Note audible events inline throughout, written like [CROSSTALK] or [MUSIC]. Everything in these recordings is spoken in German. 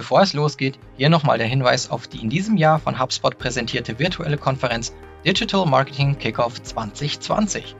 Bevor es losgeht, hier nochmal der Hinweis auf die in diesem Jahr von HubSpot präsentierte virtuelle Konferenz Digital Marketing Kickoff 2020.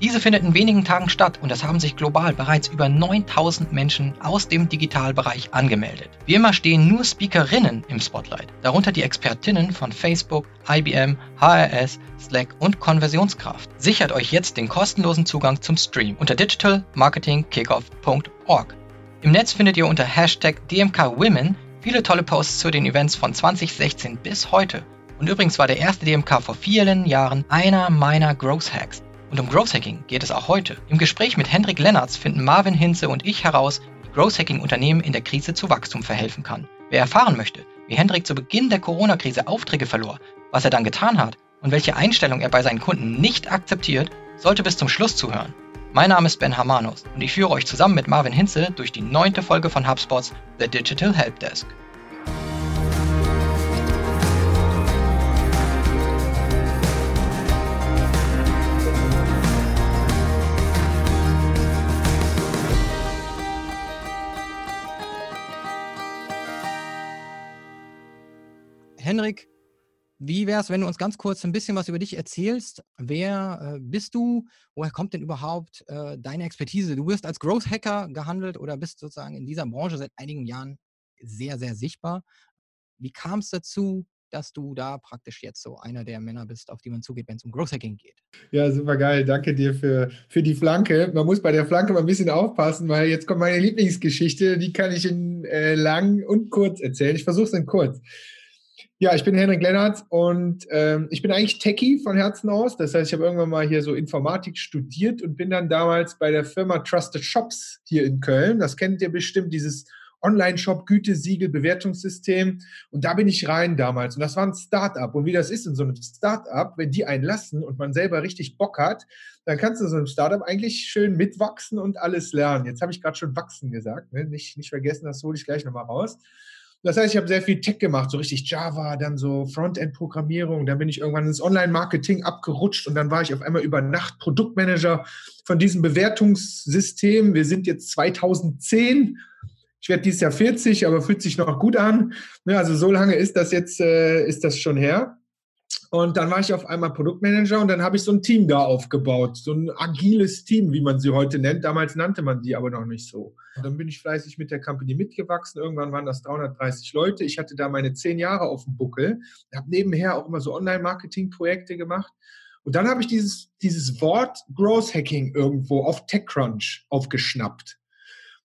Diese findet in wenigen Tagen statt und es haben sich global bereits über 9000 Menschen aus dem Digitalbereich angemeldet. Wie immer stehen nur Speakerinnen im Spotlight, darunter die Expertinnen von Facebook, IBM, HRS, Slack und Konversionskraft. Sichert euch jetzt den kostenlosen Zugang zum Stream unter digitalmarketingkickoff.org. Im Netz findet ihr unter Hashtag DMKWomen viele tolle Posts zu den Events von 2016 bis heute. Und übrigens war der erste DMK vor vielen Jahren einer meiner Growth Hacks. Und um Growth Hacking geht es auch heute. Im Gespräch mit Hendrik Lennartz finden Marvin Hinze und ich heraus, wie Growth Hacking Unternehmen in der Krise zu Wachstum verhelfen kann. Wer erfahren möchte, wie Hendrik zu Beginn der Corona-Krise Aufträge verlor, was er dann getan hat und welche Einstellung er bei seinen Kunden nicht akzeptiert, sollte bis zum Schluss zuhören. Mein Name ist Ben Hamanos und ich führe euch zusammen mit Marvin Hinze durch die neunte Folge von HubSpots The Digital Help Desk. Henrik, wie wäre es, wenn du uns ganz kurz ein bisschen was über dich erzählst? Wer äh, bist du? Woher kommt denn überhaupt äh, deine Expertise? Du wirst als Growth Hacker gehandelt oder bist sozusagen in dieser Branche seit einigen Jahren sehr, sehr sichtbar. Wie kam es dazu, dass du da praktisch jetzt so einer der Männer bist, auf die man zugeht, wenn es um Growth Hacking geht. Ja, super geil. Danke dir für, für die Flanke. Man muss bei der Flanke mal ein bisschen aufpassen, weil jetzt kommt meine Lieblingsgeschichte. Die kann ich in äh, lang und kurz erzählen. Ich versuche es in kurz. Ja, ich bin Henrik Lennart und ähm, ich bin eigentlich Techie von Herzen aus. Das heißt, ich habe irgendwann mal hier so Informatik studiert und bin dann damals bei der Firma Trusted Shops hier in Köln. Das kennt ihr bestimmt, dieses Online-Shop, Gütesiegel, Bewertungssystem. Und da bin ich rein damals. Und das war ein Start-up. Und wie das ist in so einem Start-up, wenn die einen lassen und man selber richtig Bock hat, dann kannst du in so einem Startup eigentlich schön mitwachsen und alles lernen. Jetzt habe ich gerade schon wachsen gesagt. Ne? Nicht, nicht vergessen, das hole ich gleich nochmal raus. Das heißt, ich habe sehr viel Tech gemacht, so richtig Java, dann so Frontend-Programmierung. Dann bin ich irgendwann ins Online-Marketing abgerutscht und dann war ich auf einmal über Nacht Produktmanager von diesem Bewertungssystem. Wir sind jetzt 2010. Ich werde dieses Jahr 40, aber fühlt sich noch gut an. Also so lange ist das jetzt, äh, ist das schon her. Und dann war ich auf einmal Produktmanager und dann habe ich so ein Team da aufgebaut, so ein agiles Team, wie man sie heute nennt. Damals nannte man die aber noch nicht so. Und dann bin ich fleißig mit der Company mitgewachsen. Irgendwann waren das 330 Leute. Ich hatte da meine zehn Jahre auf dem Buckel. Habe nebenher auch immer so Online-Marketing-Projekte gemacht. Und dann habe ich dieses, dieses Wort Growth Hacking irgendwo auf TechCrunch aufgeschnappt.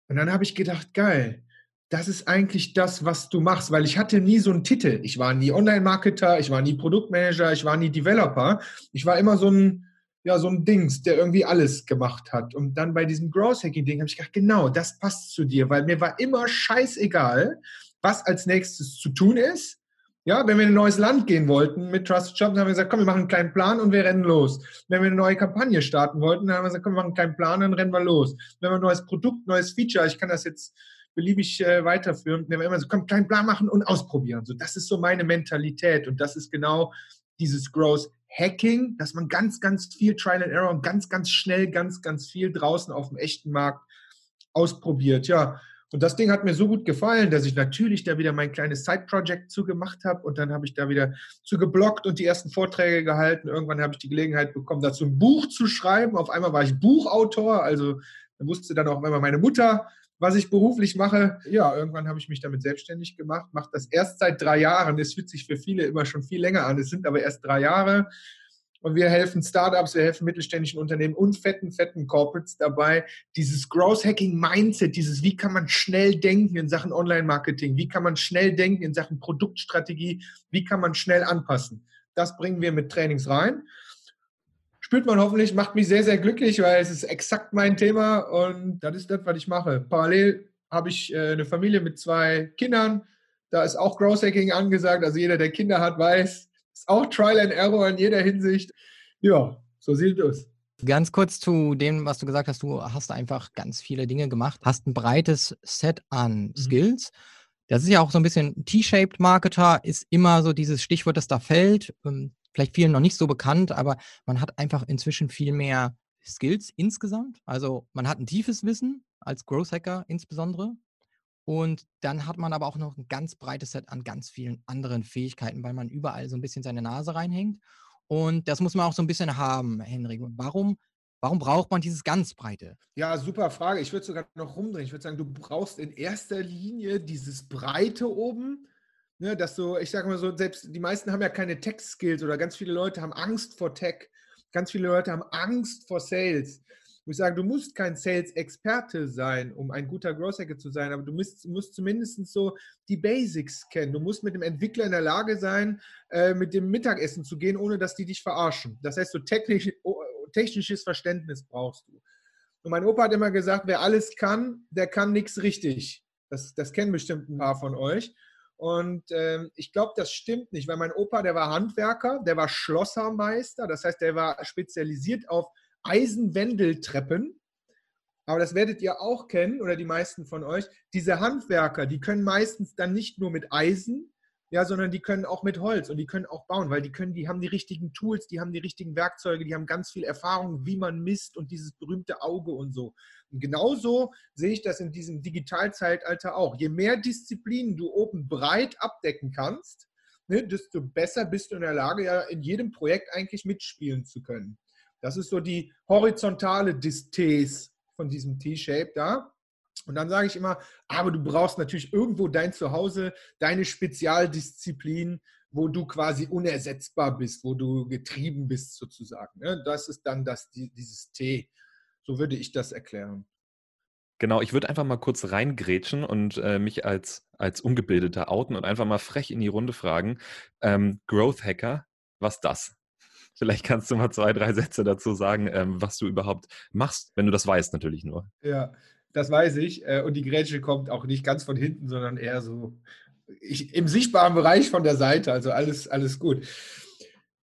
Und dann habe ich gedacht, geil, das ist eigentlich das, was du machst, weil ich hatte nie so einen Titel. Ich war nie Online-Marketer, ich war nie Produktmanager, ich war nie Developer. Ich war immer so ein, ja, so ein Dings, der irgendwie alles gemacht hat. Und dann bei diesem Growth-Hacking-Ding habe ich gedacht, genau, das passt zu dir, weil mir war immer scheißegal, was als nächstes zu tun ist. Ja, wenn wir in ein neues Land gehen wollten mit Trusted Jobs, haben wir gesagt, komm, wir machen einen kleinen Plan und wir rennen los. Wenn wir eine neue Kampagne starten wollten, dann haben wir gesagt, komm, wir machen einen kleinen Plan und dann rennen wir los. Wenn wir ein neues Produkt, neues Feature, ich kann das jetzt beliebig äh, weiterführen. Wir immer so, komm, kleinen Plan machen und ausprobieren. So, das ist so meine Mentalität und das ist genau dieses Growth Hacking, dass man ganz, ganz viel Trial and Error und ganz, ganz schnell, ganz, ganz viel draußen auf dem echten Markt ausprobiert. Ja, und das Ding hat mir so gut gefallen, dass ich natürlich da wieder mein kleines Side-Project zugemacht habe und dann habe ich da wieder zu geblockt und die ersten Vorträge gehalten. Irgendwann habe ich die Gelegenheit bekommen, dazu ein Buch zu schreiben. Auf einmal war ich Buchautor, also wusste dann auch immer meine Mutter, was ich beruflich mache. Ja, irgendwann habe ich mich damit selbstständig gemacht, mache das erst seit drei Jahren. Es fühlt sich für viele immer schon viel länger an. Es sind aber erst drei Jahre. Und wir helfen Startups, wir helfen mittelständischen Unternehmen und fetten, fetten Corporates dabei, dieses Growth Hacking Mindset, dieses, wie kann man schnell denken in Sachen Online-Marketing, wie kann man schnell denken in Sachen Produktstrategie, wie kann man schnell anpassen. Das bringen wir mit Trainings rein spürt man hoffentlich, macht mich sehr, sehr glücklich, weil es ist exakt mein Thema und das ist das, was ich mache. Parallel habe ich äh, eine Familie mit zwei Kindern. Da ist auch Growth Hacking angesagt. Also jeder, der Kinder hat, weiß, ist auch Trial and Error in jeder Hinsicht. Ja, so sieht es. Ganz kurz zu dem, was du gesagt hast, du hast einfach ganz viele Dinge gemacht, hast ein breites Set an mhm. Skills. Das ist ja auch so ein bisschen T-shaped Marketer, ist immer so dieses Stichwort, das da fällt. Vielleicht vielen noch nicht so bekannt, aber man hat einfach inzwischen viel mehr Skills insgesamt. Also man hat ein tiefes Wissen als Growth Hacker insbesondere Und dann hat man aber auch noch ein ganz breites Set an ganz vielen anderen Fähigkeiten, weil man überall so ein bisschen seine Nase reinhängt. Und das muss man auch so ein bisschen haben, Henrik. Warum, warum braucht man dieses ganz breite? Ja, super Frage. Ich würde sogar noch rumdrehen. Ich würde sagen, du brauchst in erster Linie dieses Breite oben. Ne, dass du, ich sage mal so, selbst die meisten haben ja keine Tech-Skills oder ganz viele Leute haben Angst vor Tech. Ganz viele Leute haben Angst vor Sales wo ich sage, du musst kein Sales-Experte sein, um ein guter Growth Hacker zu sein, aber du musst, musst zumindest so die Basics kennen. Du musst mit dem Entwickler in der Lage sein, äh, mit dem Mittagessen zu gehen, ohne dass die dich verarschen. Das heißt, so technisch, technisches Verständnis brauchst du. Und mein Opa hat immer gesagt, wer alles kann, der kann nichts richtig. Das, das kennen bestimmt ein paar von euch. Und ähm, ich glaube, das stimmt nicht, weil mein Opa, der war Handwerker, der war Schlossermeister, das heißt, der war spezialisiert auf Eisenwendeltreppen. Aber das werdet ihr auch kennen oder die meisten von euch. Diese Handwerker, die können meistens dann nicht nur mit Eisen, ja, sondern die können auch mit Holz und die können auch bauen, weil die können, die haben die richtigen Tools, die haben die richtigen Werkzeuge, die haben ganz viel Erfahrung, wie man misst und dieses berühmte Auge und so. Und genauso sehe ich das in diesem Digitalzeitalter auch. Je mehr Disziplinen du oben breit abdecken kannst, ne, desto besser bist du in der Lage, ja in jedem Projekt eigentlich mitspielen zu können. Das ist so die horizontale Disthese von diesem T-Shape da. Und dann sage ich immer, aber du brauchst natürlich irgendwo dein Zuhause, deine Spezialdisziplin, wo du quasi unersetzbar bist, wo du getrieben bist sozusagen. Ne? Das ist dann das, dieses T. So würde ich das erklären. Genau, ich würde einfach mal kurz reingrätschen und äh, mich als, als Ungebildeter outen und einfach mal frech in die Runde fragen. Ähm, Growth Hacker, was das? Vielleicht kannst du mal zwei, drei Sätze dazu sagen, ähm, was du überhaupt machst, wenn du das weißt, natürlich nur. Ja, das weiß ich. Äh, und die Grätsche kommt auch nicht ganz von hinten, sondern eher so ich, im sichtbaren Bereich von der Seite. Also alles, alles gut.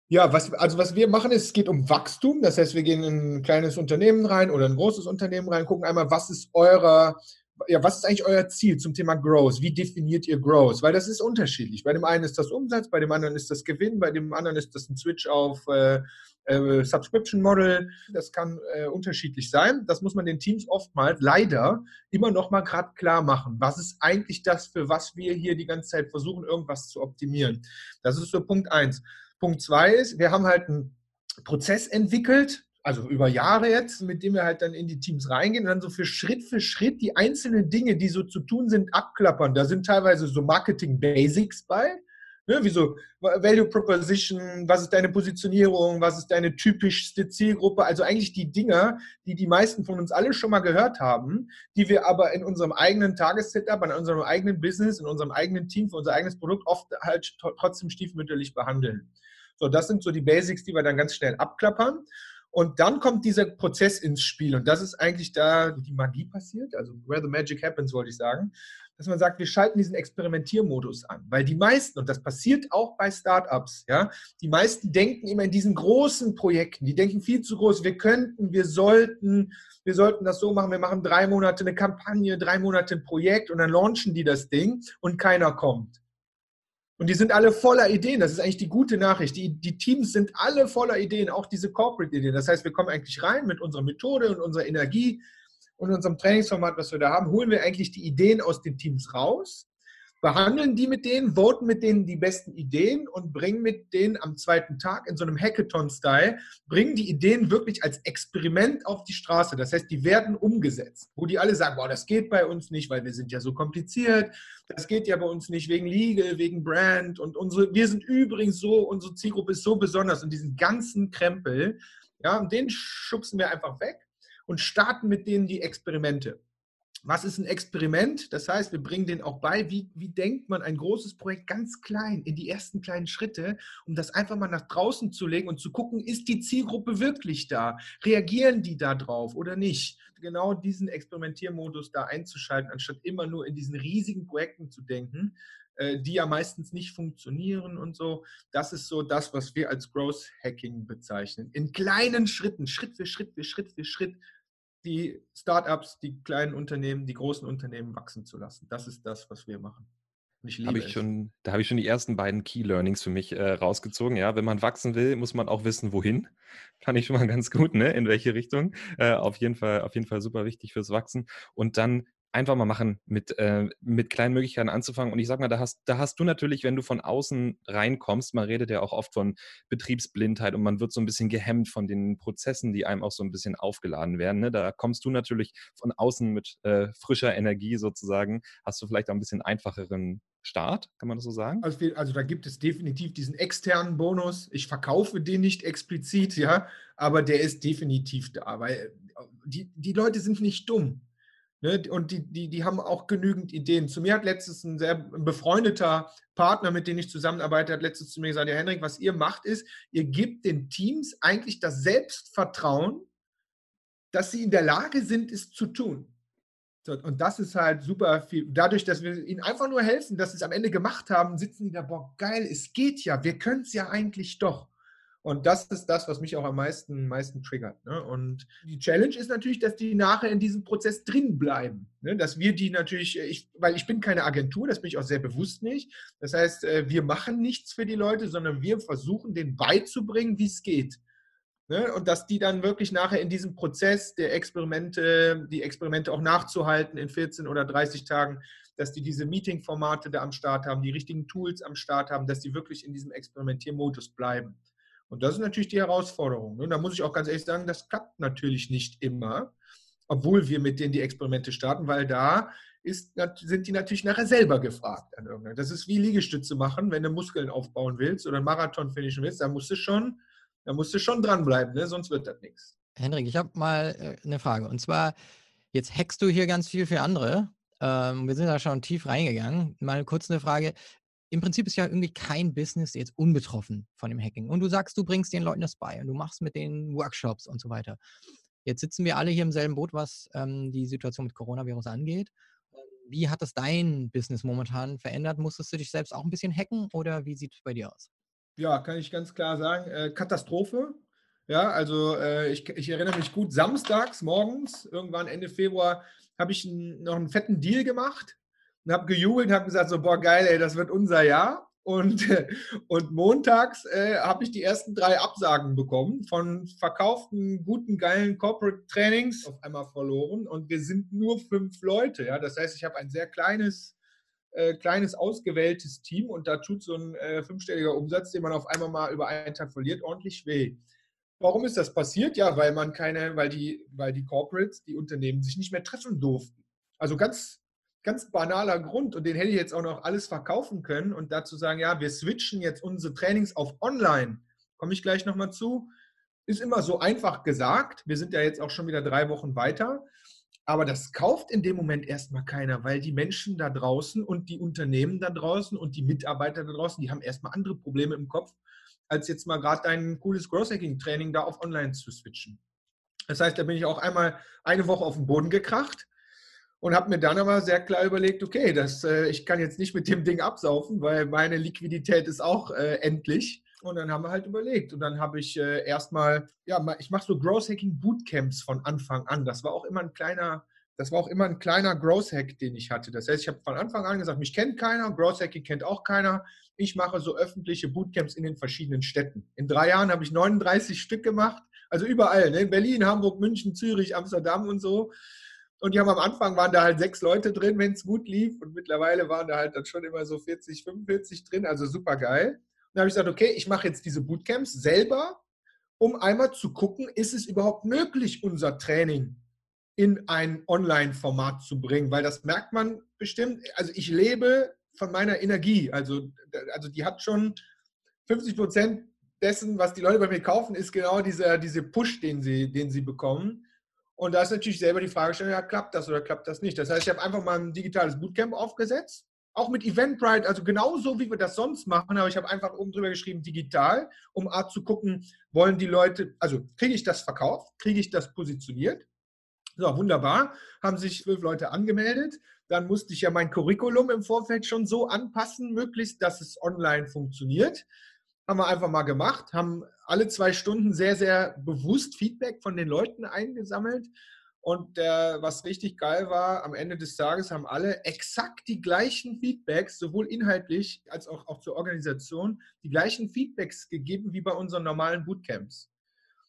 Ja, was, also was wir machen ist, es geht um Wachstum. Das heißt, wir gehen in ein kleines Unternehmen rein oder ein großes Unternehmen rein, gucken einmal, was ist eurer ja, was ist eigentlich euer Ziel zum Thema Growth? Wie definiert ihr Growth? Weil das ist unterschiedlich. Bei dem einen ist das Umsatz, bei dem anderen ist das Gewinn, bei dem anderen ist das ein Switch auf äh, äh, Subscription Model. Das kann äh, unterschiedlich sein. Das muss man den Teams oftmals leider immer noch mal gerade klar machen. Was ist eigentlich das, für was wir hier die ganze Zeit versuchen, irgendwas zu optimieren? Das ist so Punkt eins. Punkt zwei ist, wir haben halt einen Prozess entwickelt, also über Jahre jetzt, mit dem wir halt dann in die Teams reingehen und dann so für Schritt für Schritt die einzelnen Dinge, die so zu tun sind, abklappern. Da sind teilweise so Marketing Basics bei, ne, wie so Value Proposition, was ist deine Positionierung, was ist deine typischste Zielgruppe, also eigentlich die Dinger, die die meisten von uns alle schon mal gehört haben, die wir aber in unserem eigenen Tagessetup, in unserem eigenen Business, in unserem eigenen Team, für unser eigenes Produkt oft halt trotzdem stiefmütterlich behandeln. So, das sind so die Basics, die wir dann ganz schnell abklappern. Und dann kommt dieser Prozess ins Spiel. Und das ist eigentlich da, wo die Magie passiert, also where the magic happens, wollte ich sagen, dass man sagt, wir schalten diesen Experimentiermodus an. Weil die meisten, und das passiert auch bei Startups, ja, die meisten denken immer in diesen großen Projekten, die denken viel zu groß, wir könnten, wir sollten, wir sollten das so machen, wir machen drei Monate eine Kampagne, drei Monate ein Projekt und dann launchen die das Ding und keiner kommt. Und die sind alle voller Ideen. Das ist eigentlich die gute Nachricht. Die, die Teams sind alle voller Ideen, auch diese Corporate-Ideen. Das heißt, wir kommen eigentlich rein mit unserer Methode und unserer Energie und unserem Trainingsformat, was wir da haben, holen wir eigentlich die Ideen aus den Teams raus behandeln die mit denen, voten mit denen die besten Ideen und bringen mit denen am zweiten Tag in so einem Hackathon-Style, bringen die Ideen wirklich als Experiment auf die Straße. Das heißt, die werden umgesetzt, wo die alle sagen, boah, das geht bei uns nicht, weil wir sind ja so kompliziert, das geht ja bei uns nicht wegen Legal, wegen Brand und unsere, wir sind übrigens so, unsere Zielgruppe ist so besonders und diesen ganzen Krempel, ja, den schubsen wir einfach weg und starten mit denen die Experimente was ist ein Experiment? Das heißt, wir bringen denen auch bei, wie, wie denkt man ein großes Projekt ganz klein in die ersten kleinen Schritte, um das einfach mal nach draußen zu legen und zu gucken, ist die Zielgruppe wirklich da? Reagieren die da drauf oder nicht? Genau diesen Experimentiermodus da einzuschalten, anstatt immer nur in diesen riesigen Projekten zu denken, äh, die ja meistens nicht funktionieren und so. Das ist so das, was wir als Growth Hacking bezeichnen. In kleinen Schritten, Schritt für Schritt für Schritt für Schritt die Startups, die kleinen Unternehmen, die großen Unternehmen wachsen zu lassen. Das ist das, was wir machen. Und ich liebe hab ich schon, da habe ich schon die ersten beiden Key Learnings für mich äh, rausgezogen. Ja, wenn man wachsen will, muss man auch wissen, wohin. Kann ich schon mal [LAUGHS] ganz gut, ne? In welche Richtung. Äh, auf jeden Fall, auf jeden Fall super wichtig fürs Wachsen. Und dann einfach mal machen, mit, äh, mit kleinen Möglichkeiten anzufangen. Und ich sag mal, da hast, da hast du natürlich, wenn du von außen reinkommst, man redet ja auch oft von Betriebsblindheit und man wird so ein bisschen gehemmt von den Prozessen, die einem auch so ein bisschen aufgeladen werden. Ne? Da kommst du natürlich von außen mit äh, frischer Energie sozusagen, hast du vielleicht auch ein bisschen einfacheren Start, kann man das so sagen? Also, also, da gibt es definitiv diesen externen Bonus. Ich verkaufe den nicht explizit, ja, aber der ist definitiv da, weil äh, die, die Leute sind nicht dumm. Ne? Und die, die, die haben auch genügend Ideen. Zu mir hat letztens ein sehr befreundeter Partner, mit dem ich zusammenarbeite, hat letztens zu mir gesagt, ja Henrik, was ihr macht ist, ihr gebt den Teams eigentlich das Selbstvertrauen, dass sie in der Lage sind, es zu tun. Und das ist halt super viel. Dadurch, dass wir ihnen einfach nur helfen, dass sie es am Ende gemacht haben, sitzen die da, boah, geil, es geht ja, wir können es ja eigentlich doch. Und das ist das, was mich auch am meisten, meisten triggert. Ne? Und die Challenge ist natürlich, dass die nachher in diesem Prozess drin bleiben. Ne? Dass wir die natürlich, ich, weil ich bin keine Agentur, das bin ich auch sehr bewusst nicht. Das heißt, äh, wir machen nichts für die Leute, sondern wir versuchen, denen beizubringen, wie es geht. Ne? Und dass die dann wirklich nachher in diesem Prozess der Experimente, die Experimente auch nachzuhalten in 14 oder 30 Tagen, dass die diese Meeting-Formate da am Start haben, die richtigen Tools am Start haben, dass die wirklich in diesem Experimentiermodus bleiben. Und das ist natürlich die Herausforderung. Und da muss ich auch ganz ehrlich sagen, das klappt natürlich nicht immer, obwohl wir mit denen die Experimente starten, weil da ist, sind die natürlich nachher selber gefragt. Das ist wie Liegestütze machen, wenn du Muskeln aufbauen willst oder einen Marathon finishen willst, da musst du schon, da musst du schon dranbleiben, ne? sonst wird das nichts. Henrik, ich habe mal äh, eine Frage. Und zwar, jetzt hackst du hier ganz viel für andere. Ähm, wir sind da schon tief reingegangen. Mal kurz eine Frage im Prinzip ist ja irgendwie kein Business jetzt unbetroffen von dem Hacking. Und du sagst, du bringst den Leuten das bei und du machst mit den Workshops und so weiter. Jetzt sitzen wir alle hier im selben Boot, was ähm, die Situation mit Coronavirus angeht. Wie hat das dein Business momentan verändert? Musstest du dich selbst auch ein bisschen hacken oder wie sieht es bei dir aus? Ja, kann ich ganz klar sagen, äh, Katastrophe. Ja, also äh, ich, ich, erinnere mich gut, samstags morgens, irgendwann Ende Februar, habe ich noch einen fetten Deal gemacht und habe gejubelt und habe gesagt, so, boah, geil, ey, das wird unser Jahr. Und, [LAUGHS] und montags äh, habe ich die ersten drei Absagen bekommen von verkauften, guten, geilen Corporate Trainings auf einmal verloren. Und wir sind nur fünf Leute. Ja? Das heißt, ich habe ein sehr kleines, äh, kleines, ausgewähltes Team und da tut so ein äh, fünfstelliger Umsatz, den man auf einmal mal über einen Tag verliert, ordentlich weh. Warum ist das passiert? Ja, weil man keine, weil die, weil die Corporates, die Unternehmen sich nicht mehr treffen durften. Also ganz ganz banaler Grund und den hätte ich jetzt auch noch alles verkaufen können und dazu sagen, ja, wir switchen jetzt unsere Trainings auf online. Komme ich gleich nochmal zu. Ist immer so einfach gesagt. Wir sind ja jetzt auch schon wieder drei Wochen weiter. Aber das kauft in dem Moment erstmal keiner, weil die Menschen da draußen und die Unternehmen da draußen und die Mitarbeiter da draußen, die haben erstmal andere Probleme im Kopf, als jetzt mal gerade dein cooles Growth Hacking Training da auf online zu switchen. Das heißt, da bin ich auch einmal eine Woche auf den Boden gekracht und habe mir dann aber sehr klar überlegt, okay, das, äh, ich kann jetzt nicht mit dem Ding absaufen, weil meine Liquidität ist auch äh, endlich. Und dann haben wir halt überlegt. Und dann habe ich äh, erstmal, ja, ich mache so Growth Hacking Bootcamps von Anfang an. Das war auch immer ein kleiner, das war auch immer ein kleiner Growth Hack, den ich hatte. Das heißt, ich habe von Anfang an gesagt, mich kennt keiner, Growth Hacking kennt auch keiner. Ich mache so öffentliche Bootcamps in den verschiedenen Städten. In drei Jahren habe ich 39 Stück gemacht, also überall, ne? in Berlin, Hamburg, München, Zürich, Amsterdam und so. Und die haben am Anfang waren da halt sechs Leute drin, wenn es gut lief. Und mittlerweile waren da halt dann schon immer so 40, 45 drin, also super geil. Dann habe ich gesagt, okay, ich mache jetzt diese Bootcamps selber, um einmal zu gucken, ist es überhaupt möglich, unser Training in ein Online-Format zu bringen, weil das merkt man bestimmt. Also ich lebe von meiner Energie. Also, also die hat schon 50 Prozent dessen, was die Leute bei mir kaufen, ist genau dieser, diese Push, den sie, den sie bekommen. Und da ist natürlich selber die Fragestellung, ja, klappt das oder klappt das nicht? Das heißt, ich habe einfach mal ein digitales Bootcamp aufgesetzt, auch mit Eventbrite, also genauso wie wir das sonst machen, aber ich habe einfach oben drüber geschrieben, digital, um A zu gucken, wollen die Leute, also kriege ich das verkauft, kriege ich das positioniert? So, wunderbar, haben sich zwölf Leute angemeldet. Dann musste ich ja mein Curriculum im Vorfeld schon so anpassen, möglichst, dass es online funktioniert haben wir einfach mal gemacht, haben alle zwei Stunden sehr, sehr bewusst Feedback von den Leuten eingesammelt. Und der, was richtig geil war, am Ende des Tages haben alle exakt die gleichen Feedbacks, sowohl inhaltlich als auch, auch zur Organisation, die gleichen Feedbacks gegeben wie bei unseren normalen Bootcamps.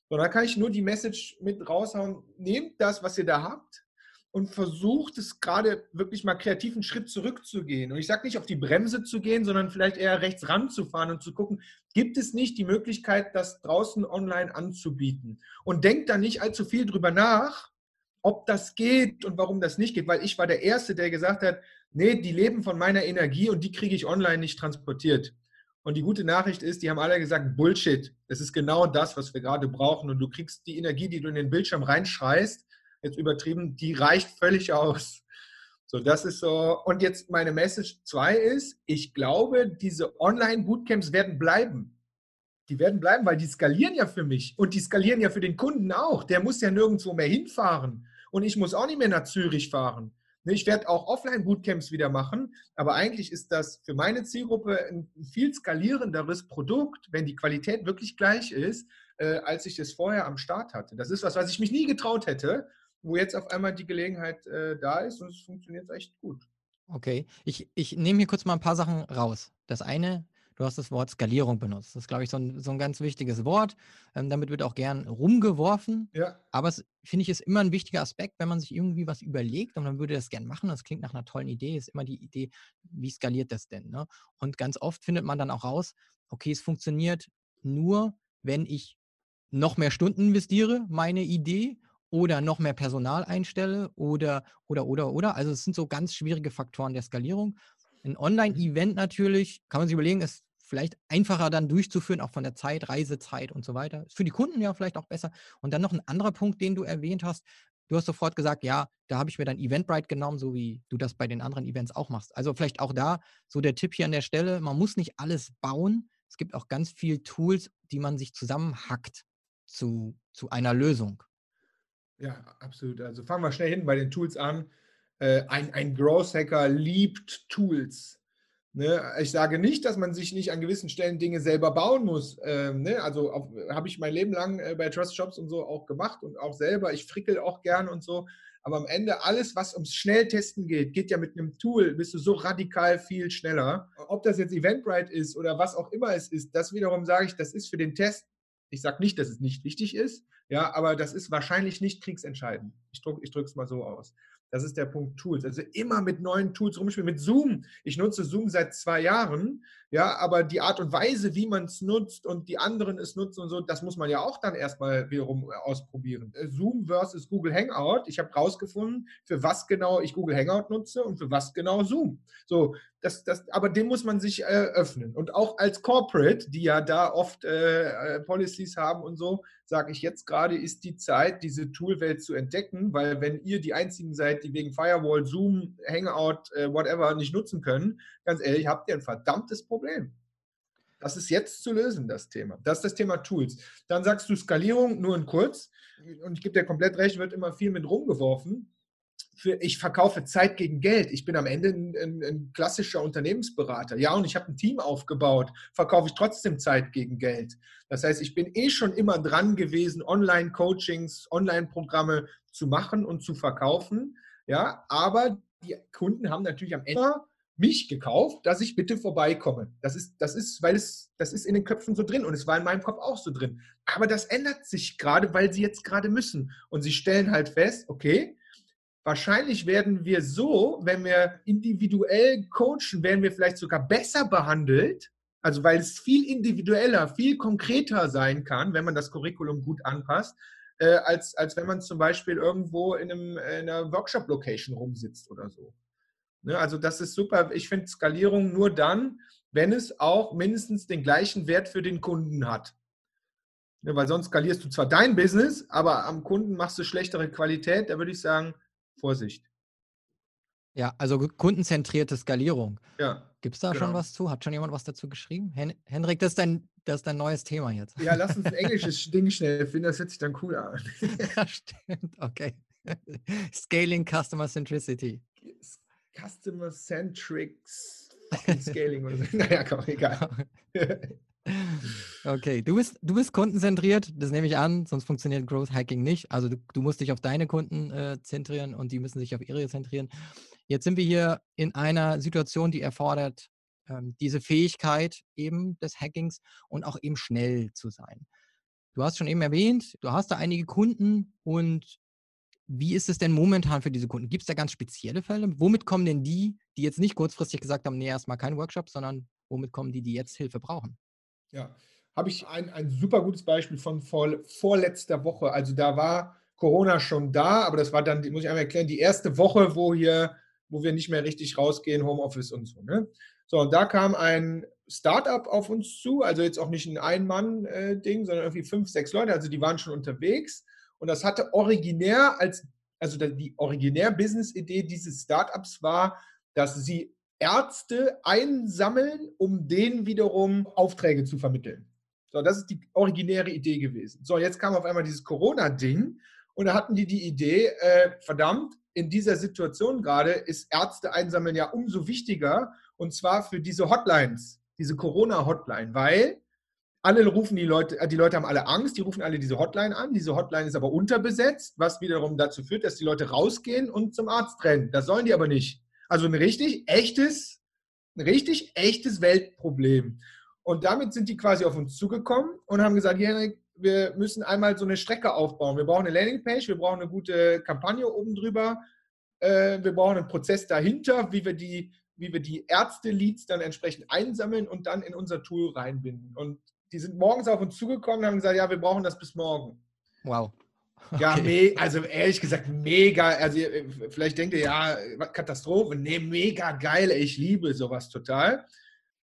So, da kann ich nur die Message mit raushauen, nehmt das, was ihr da habt, und versucht es gerade wirklich mal kreativ einen Schritt zurückzugehen. Und ich sage nicht auf die Bremse zu gehen, sondern vielleicht eher rechts ranzufahren und zu gucken, gibt es nicht die Möglichkeit, das draußen online anzubieten? Und denkt da nicht allzu viel drüber nach, ob das geht und warum das nicht geht, weil ich war der Erste, der gesagt hat, nee, die leben von meiner Energie und die kriege ich online nicht transportiert. Und die gute Nachricht ist, die haben alle gesagt, Bullshit. Das ist genau das, was wir gerade brauchen. Und du kriegst die Energie, die du in den Bildschirm reinschreist, jetzt übertrieben, die reicht völlig aus. So, das ist so. Und jetzt meine Message 2 ist, ich glaube, diese Online-Bootcamps werden bleiben. Die werden bleiben, weil die skalieren ja für mich und die skalieren ja für den Kunden auch. Der muss ja nirgendwo mehr hinfahren und ich muss auch nicht mehr nach Zürich fahren. Ne, ich werde auch Offline-Bootcamps wieder machen, aber eigentlich ist das für meine Zielgruppe ein viel skalierenderes Produkt, wenn die Qualität wirklich gleich ist, äh, als ich das vorher am Start hatte. Das ist was, was ich mich nie getraut hätte wo jetzt auf einmal die Gelegenheit äh, da ist und es funktioniert echt gut. Okay, ich, ich nehme hier kurz mal ein paar Sachen raus. Das eine, du hast das Wort Skalierung benutzt. Das ist, glaube ich, so ein, so ein ganz wichtiges Wort. Ähm, damit wird auch gern rumgeworfen. Ja. Aber es, finde ich, ist immer ein wichtiger Aspekt, wenn man sich irgendwie was überlegt und man würde das gern machen. Das klingt nach einer tollen Idee, ist immer die Idee, wie skaliert das denn? Ne? Und ganz oft findet man dann auch raus, okay, es funktioniert nur, wenn ich noch mehr Stunden investiere, meine Idee, oder noch mehr Personal einstelle oder, oder, oder, oder. Also es sind so ganz schwierige Faktoren der Skalierung. Ein Online-Event natürlich, kann man sich überlegen, ist vielleicht einfacher dann durchzuführen, auch von der Zeit, Reisezeit und so weiter. Ist für die Kunden ja vielleicht auch besser. Und dann noch ein anderer Punkt, den du erwähnt hast. Du hast sofort gesagt, ja, da habe ich mir dann Eventbrite genommen, so wie du das bei den anderen Events auch machst. Also vielleicht auch da so der Tipp hier an der Stelle, man muss nicht alles bauen. Es gibt auch ganz viele Tools, die man sich zusammenhackt zu, zu einer Lösung. Ja, absolut. Also fangen wir schnell hin bei den Tools an. Äh, ein, ein Growth Hacker liebt Tools. Ne? Ich sage nicht, dass man sich nicht an gewissen Stellen Dinge selber bauen muss. Ähm, ne? Also habe ich mein Leben lang äh, bei Trust Shops und so auch gemacht und auch selber. Ich frickel auch gern und so. Aber am Ende alles, was ums Schnelltesten geht, geht ja mit einem Tool, bist du so radikal viel schneller. Ob das jetzt Eventbrite ist oder was auch immer es ist, das wiederum sage ich, das ist für den Test ich sage nicht, dass es nicht wichtig ist, ja, aber das ist wahrscheinlich nicht kriegsentscheidend. Ich drücke ich es mal so aus. Das ist der Punkt Tools. Also immer mit neuen Tools rumspielen. Mit Zoom. Ich nutze Zoom seit zwei Jahren. Ja, aber die Art und Weise, wie man es nutzt und die anderen es nutzen und so, das muss man ja auch dann erstmal wiederum ausprobieren. Äh, Zoom versus Google Hangout. Ich habe rausgefunden, für was genau ich Google Hangout nutze und für was genau Zoom. So, das, das, aber dem muss man sich äh, öffnen. Und auch als Corporate, die ja da oft äh, äh Policies haben und so, sage ich jetzt gerade, ist die Zeit, diese Toolwelt zu entdecken, weil wenn ihr die einzigen seid, die wegen Firewall, Zoom, Hangout, äh, whatever nicht nutzen können, ganz ehrlich, habt ihr ein verdammtes Problem. Das ist jetzt zu lösen, das Thema. Das ist das Thema Tools. Dann sagst du Skalierung, nur in kurz. Und ich gebe dir komplett recht, wird immer viel mit rumgeworfen für, ich verkaufe Zeit gegen Geld. Ich bin am Ende ein, ein, ein klassischer Unternehmensberater. Ja, und ich habe ein Team aufgebaut, verkaufe ich trotzdem Zeit gegen Geld. Das heißt, ich bin eh schon immer dran gewesen, Online-Coachings, Online-Programme zu machen und zu verkaufen. Ja, aber die Kunden haben natürlich am Ende mich gekauft, dass ich bitte vorbeikomme. Das ist, das ist, weil es, das ist in den Köpfen so drin und es war in meinem Kopf auch so drin. Aber das ändert sich gerade, weil sie jetzt gerade müssen. Und sie stellen halt fest, okay, Wahrscheinlich werden wir so, wenn wir individuell coachen, werden wir vielleicht sogar besser behandelt, also weil es viel individueller, viel konkreter sein kann, wenn man das Curriculum gut anpasst, äh, als, als wenn man zum Beispiel irgendwo in, einem, in einer Workshop-Location rumsitzt oder so. Ne, also das ist super. Ich finde Skalierung nur dann, wenn es auch mindestens den gleichen Wert für den Kunden hat. Ne, weil sonst skalierst du zwar dein Business, aber am Kunden machst du schlechtere Qualität. Da würde ich sagen, Vorsicht. Ja, also kundenzentrierte Skalierung. Ja. Gibt es da genau. schon was zu? Hat schon jemand was dazu geschrieben? Hen Henrik, das ist, dein, das ist dein neues Thema jetzt. Ja, lass uns ein [LAUGHS] englisches Ding schnell finden, das hört sich dann cool an. [LAUGHS] ja, stimmt. Okay. [LAUGHS] Scaling Customer Centricity. Customer Centrics Scaling oder so. Naja, komm, egal. Okay, du bist, du bist kundenzentriert, das nehme ich an, sonst funktioniert Growth Hacking nicht. Also du, du musst dich auf deine Kunden äh, zentrieren und die müssen sich auf ihre zentrieren. Jetzt sind wir hier in einer Situation, die erfordert ähm, diese Fähigkeit eben des Hackings und auch eben schnell zu sein. Du hast schon eben erwähnt, du hast da einige Kunden und wie ist es denn momentan für diese Kunden? Gibt es da ganz spezielle Fälle? Womit kommen denn die, die jetzt nicht kurzfristig gesagt haben, nee, erstmal kein Workshop, sondern womit kommen die, die jetzt Hilfe brauchen? Ja, habe ich ein, ein super gutes Beispiel von vor, vorletzter Woche. Also da war Corona schon da, aber das war dann, muss ich einmal erklären, die erste Woche, wo hier, wo wir nicht mehr richtig rausgehen, Homeoffice und so. Ne? So, und da kam ein Startup auf uns zu, also jetzt auch nicht ein Ein-Mann-Ding, sondern irgendwie fünf, sechs Leute, also die waren schon unterwegs. Und das hatte originär als, also die Originär-Business-Idee dieses Startups war, dass sie Ärzte einsammeln, um denen wiederum Aufträge zu vermitteln. So, das ist die originäre Idee gewesen. So, jetzt kam auf einmal dieses Corona-Ding und da hatten die die Idee, äh, verdammt, in dieser Situation gerade ist Ärzte einsammeln ja umso wichtiger und zwar für diese Hotlines, diese Corona-Hotline, weil alle rufen die Leute, äh, die Leute haben alle Angst, die rufen alle diese Hotline an. Diese Hotline ist aber unterbesetzt, was wiederum dazu führt, dass die Leute rausgehen und zum Arzt rennen. Das sollen die aber nicht. Also ein richtig echtes, ein richtig echtes Weltproblem. Und damit sind die quasi auf uns zugekommen und haben gesagt, Henrik, wir müssen einmal so eine Strecke aufbauen. Wir brauchen eine Landingpage, wir brauchen eine gute Kampagne oben drüber, äh, wir brauchen einen Prozess dahinter, wie wir die, wie wir die Ärzte-Leads dann entsprechend einsammeln und dann in unser Tool reinbinden. Und die sind morgens auf uns zugekommen und haben gesagt, ja, wir brauchen das bis morgen. Wow. Okay. Ja, me also ehrlich gesagt, mega. Also vielleicht denkt ihr, ja, Katastrophe. Nee, mega geil. Ich liebe sowas total.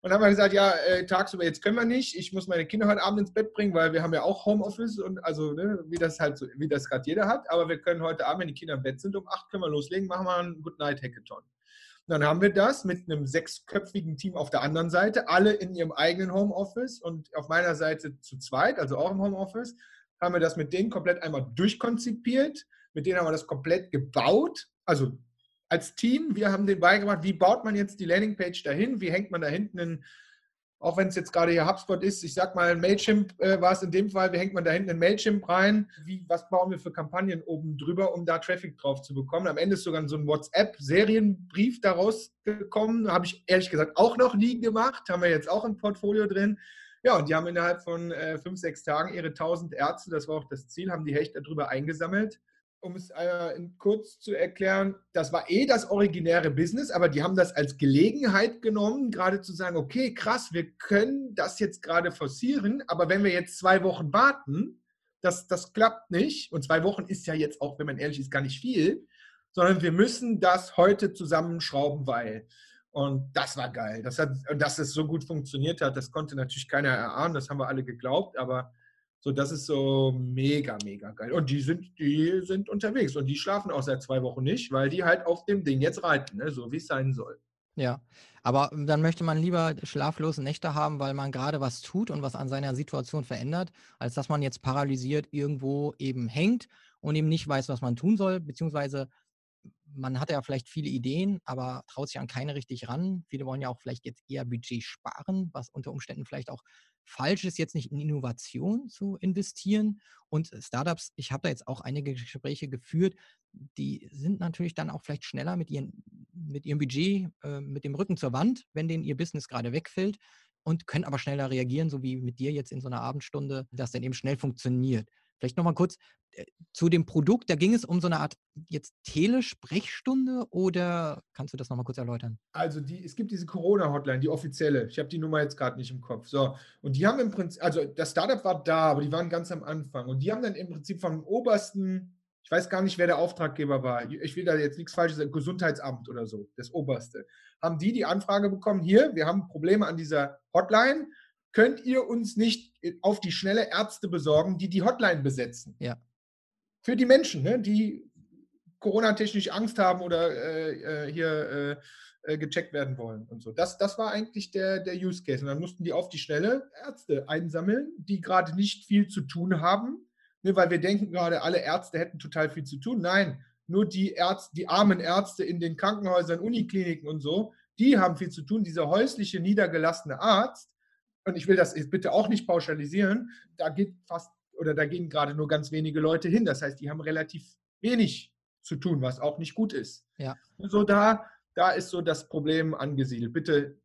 Und dann haben wir gesagt, ja, äh, tagsüber jetzt können wir nicht. Ich muss meine Kinder heute Abend ins Bett bringen, weil wir haben ja auch Homeoffice und also ne, wie das halt so, wie das gerade jeder hat. Aber wir können heute Abend, wenn die Kinder im Bett sind, um acht können wir loslegen, machen wir einen Good Night Hackathon. Dann haben wir das mit einem sechsköpfigen Team auf der anderen Seite, alle in ihrem eigenen Homeoffice und auf meiner Seite zu zweit, also auch im Homeoffice, haben wir das mit denen komplett einmal durchkonzipiert. Mit denen haben wir das komplett gebaut. Also als Team, wir haben denen beigebracht, wie baut man jetzt die Landingpage dahin, wie hängt man da hinten einen auch wenn es jetzt gerade hier HubSpot ist, ich sag mal, Mailchimp äh, war es in dem Fall, wie hängt man da hinten in Mailchimp rein? Wie, was bauen wir für Kampagnen oben drüber, um da Traffic drauf zu bekommen? Am Ende ist sogar so ein WhatsApp-Serienbrief daraus gekommen. Habe ich ehrlich gesagt auch noch nie gemacht. Haben wir jetzt auch im Portfolio drin. Ja, und die haben innerhalb von äh, fünf, sechs Tagen ihre 1000 Ärzte, das war auch das Ziel, haben die Hecht darüber eingesammelt um es äh, kurz zu erklären, das war eh das originäre Business, aber die haben das als Gelegenheit genommen, gerade zu sagen, okay, krass, wir können das jetzt gerade forcieren, aber wenn wir jetzt zwei Wochen warten, das, das klappt nicht. Und zwei Wochen ist ja jetzt auch, wenn man ehrlich ist, gar nicht viel, sondern wir müssen das heute zusammenschrauben, weil. Und das war geil. Das hat, dass es so gut funktioniert hat, das konnte natürlich keiner erahnen, das haben wir alle geglaubt, aber so, das ist so mega, mega geil. Und die sind, die sind unterwegs und die schlafen auch seit zwei Wochen nicht, weil die halt auf dem Ding jetzt reiten, ne? so wie es sein soll. Ja, aber dann möchte man lieber schlaflose Nächte haben, weil man gerade was tut und was an seiner Situation verändert, als dass man jetzt paralysiert irgendwo eben hängt und eben nicht weiß, was man tun soll, beziehungsweise man hat ja vielleicht viele Ideen, aber traut sich an keine richtig ran. Viele wollen ja auch vielleicht jetzt eher Budget sparen, was unter Umständen vielleicht auch falsch ist, jetzt nicht in Innovation zu investieren. Und Startups, ich habe da jetzt auch einige Gespräche geführt, die sind natürlich dann auch vielleicht schneller mit, ihren, mit ihrem Budget, äh, mit dem Rücken zur Wand, wenn denen ihr Business gerade wegfällt und können aber schneller reagieren, so wie mit dir jetzt in so einer Abendstunde, dass dann eben schnell funktioniert. Vielleicht nochmal kurz äh, zu dem Produkt. Da ging es um so eine Art jetzt Telesprechstunde oder kannst du das nochmal kurz erläutern? Also die, es gibt diese Corona-Hotline, die offizielle. Ich habe die Nummer jetzt gerade nicht im Kopf. So, und die haben im Prinzip, also das Startup war da, aber die waren ganz am Anfang. Und die haben dann im Prinzip vom obersten, ich weiß gar nicht, wer der Auftraggeber war. Ich will da jetzt nichts Falsches sagen, Gesundheitsamt oder so, das oberste. Haben die die Anfrage bekommen, hier, wir haben Probleme an dieser Hotline könnt ihr uns nicht auf die schnelle Ärzte besorgen, die die Hotline besetzen? Ja. Für die Menschen, ne, die Corona-technisch Angst haben oder äh, äh hier äh, äh, gecheckt werden wollen und so. Das, das war eigentlich der, der Use Case. Und dann mussten die auf die Schnelle Ärzte einsammeln, die gerade nicht viel zu tun haben, ne, weil wir denken gerade, alle Ärzte hätten total viel zu tun. Nein, nur die Ärzte, die armen Ärzte in den Krankenhäusern, Unikliniken und so, die haben viel zu tun. Dieser häusliche, niedergelassene Arzt, und ich will das bitte auch nicht pauschalisieren, da geht fast oder da gehen gerade nur ganz wenige Leute hin. Das heißt, die haben relativ wenig zu tun, was auch nicht gut ist. Ja. So da, da ist so das Problem angesiedelt. Bitte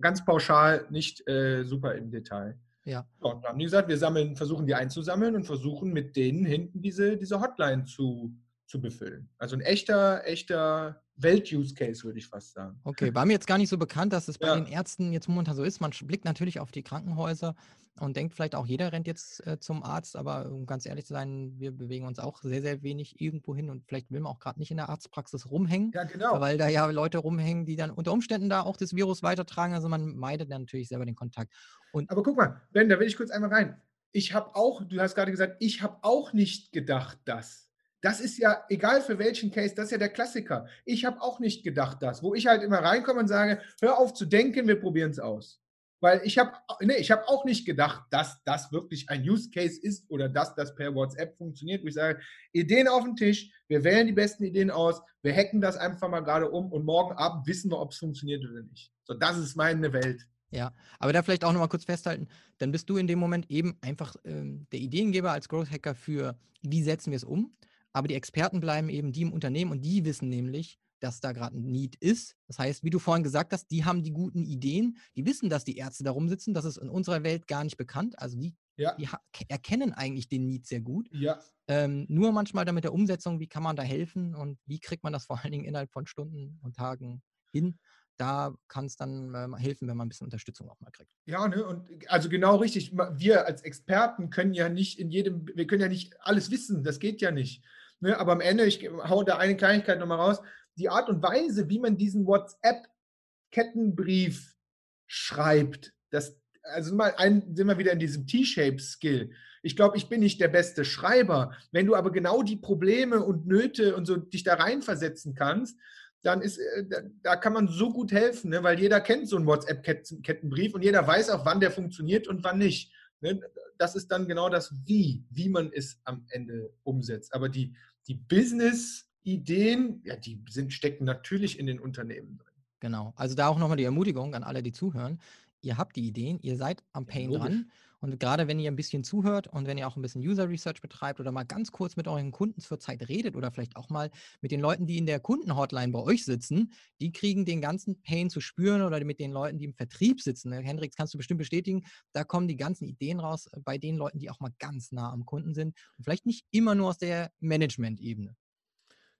ganz pauschal, nicht äh, super im Detail. Ja. Und dann haben die gesagt, wir sammeln, versuchen die einzusammeln und versuchen mit denen hinten diese, diese Hotline zu zu befüllen. Also ein echter, echter Welt-Use-Case, würde ich fast sagen. Okay, war mir jetzt gar nicht so bekannt, dass es bei ja. den Ärzten jetzt momentan so ist. Man blickt natürlich auf die Krankenhäuser und denkt vielleicht auch, jeder rennt jetzt äh, zum Arzt, aber um ganz ehrlich zu sein, wir bewegen uns auch sehr, sehr wenig irgendwo hin und vielleicht will man auch gerade nicht in der Arztpraxis rumhängen. Ja, genau. Weil da ja Leute rumhängen, die dann unter Umständen da auch das Virus weitertragen. Also man meidet dann natürlich selber den Kontakt. Und aber guck mal, Ben, da will ich kurz einmal rein. Ich habe auch, du hast gerade gesagt, ich habe auch nicht gedacht, dass. Das ist ja, egal für welchen Case, das ist ja der Klassiker. Ich habe auch nicht gedacht, das, wo ich halt immer reinkomme und sage, hör auf zu denken, wir probieren es aus. Weil ich habe nee, ich hab auch nicht gedacht, dass das wirklich ein Use Case ist oder dass das per WhatsApp funktioniert. Wo ich sage, Ideen auf den Tisch, wir wählen die besten Ideen aus, wir hacken das einfach mal gerade um und morgen Abend wissen wir, ob es funktioniert oder nicht. So, das ist meine Welt. Ja, aber da vielleicht auch nochmal kurz festhalten, dann bist du in dem Moment eben einfach ähm, der Ideengeber als Growth Hacker für, wie setzen wir es um. Aber die Experten bleiben eben die im Unternehmen und die wissen nämlich, dass da gerade ein Need ist. Das heißt, wie du vorhin gesagt hast, die haben die guten Ideen, die wissen, dass die Ärzte da rumsitzen, das ist in unserer Welt gar nicht bekannt. Also die, ja. die erkennen eigentlich den Need sehr gut. Ja. Ähm, nur manchmal dann mit der Umsetzung, wie kann man da helfen und wie kriegt man das [LAUGHS] vor allen Dingen innerhalb von Stunden und Tagen hin da kann es dann ähm, helfen, wenn man ein bisschen Unterstützung auch mal kriegt. Ja, ne? und also genau richtig. Wir als Experten können ja nicht in jedem, wir können ja nicht alles wissen, das geht ja nicht. Ne? Aber am Ende, ich hau da eine Kleinigkeit nochmal raus, die Art und Weise, wie man diesen WhatsApp-Kettenbrief schreibt, das, also mal ein, sind wir wieder in diesem T-Shape-Skill. Ich glaube, ich bin nicht der beste Schreiber. Wenn du aber genau die Probleme und Nöte und so dich da reinversetzen kannst, dann ist, äh, da kann man so gut helfen, ne? weil jeder kennt so einen WhatsApp-Kettenbrief und jeder weiß auch, wann der funktioniert und wann nicht. Ne? Das ist dann genau das Wie, wie man es am Ende umsetzt. Aber die, die Business-Ideen, ja, die sind, stecken natürlich in den Unternehmen drin. Genau. Also da auch nochmal die Ermutigung an alle, die zuhören. Ihr habt die Ideen, ihr seid am Pain ja, dran. Und gerade wenn ihr ein bisschen zuhört und wenn ihr auch ein bisschen User Research betreibt oder mal ganz kurz mit euren Kunden zur Zeit redet oder vielleicht auch mal mit den Leuten, die in der Kundenhotline bei euch sitzen, die kriegen den ganzen Pain zu spüren oder mit den Leuten, die im Vertrieb sitzen. Ne? Hendrix, kannst du bestimmt bestätigen, da kommen die ganzen Ideen raus äh, bei den Leuten, die auch mal ganz nah am Kunden sind und vielleicht nicht immer nur aus der Management-Ebene.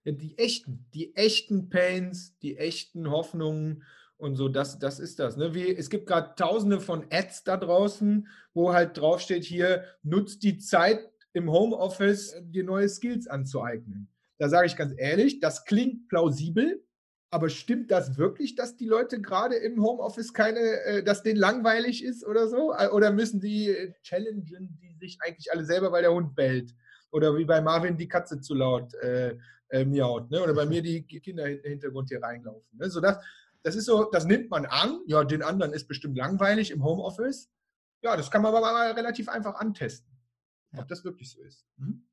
Ja, die echten, die echten Pains, die echten Hoffnungen und so, das, das ist das. Ne? Wie, es gibt gerade tausende von Ads da draußen, wo halt draufsteht hier, nutzt die Zeit im Homeoffice, äh, dir neue Skills anzueignen. Da sage ich ganz ehrlich, das klingt plausibel, aber stimmt das wirklich, dass die Leute gerade im Homeoffice keine, äh, dass denen langweilig ist oder so? Äh, oder müssen die challengen die sich eigentlich alle selber, weil der Hund bellt? Oder wie bei Marvin die Katze zu laut äh, äh, miaut, ne? Oder bei mir die Kinder im Hintergrund hier reinlaufen. Ne? So das, das ist so, das nimmt man an. Ja, den anderen ist bestimmt langweilig im Homeoffice. Ja, das kann man aber mal relativ einfach antesten, ja. ob das wirklich so ist. Mhm.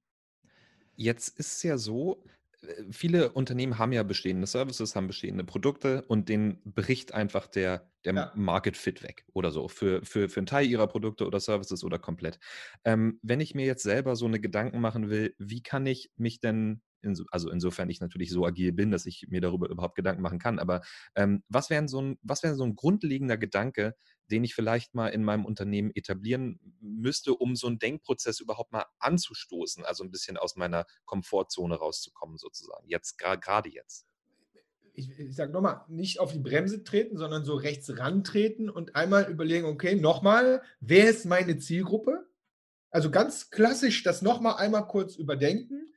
Jetzt ist es ja so, äh, viele Unternehmen haben ja bestehende Services, haben bestehende Produkte und denen bricht einfach der, der ja. Market Fit weg oder so für, für, für einen Teil ihrer Produkte oder Services oder komplett. Ähm, wenn ich mir jetzt selber so eine Gedanken machen will, wie kann ich mich denn Inso, also insofern ich natürlich so agil bin, dass ich mir darüber überhaupt Gedanken machen kann. Aber ähm, was wäre so, ein, wär so ein grundlegender Gedanke, den ich vielleicht mal in meinem Unternehmen etablieren müsste, um so einen Denkprozess überhaupt mal anzustoßen, also ein bisschen aus meiner Komfortzone rauszukommen, sozusagen. Jetzt, gerade jetzt. Ich, ich sage nochmal, nicht auf die Bremse treten, sondern so rechts rantreten und einmal überlegen, okay, nochmal, wer ist meine Zielgruppe? Also ganz klassisch das nochmal einmal kurz überdenken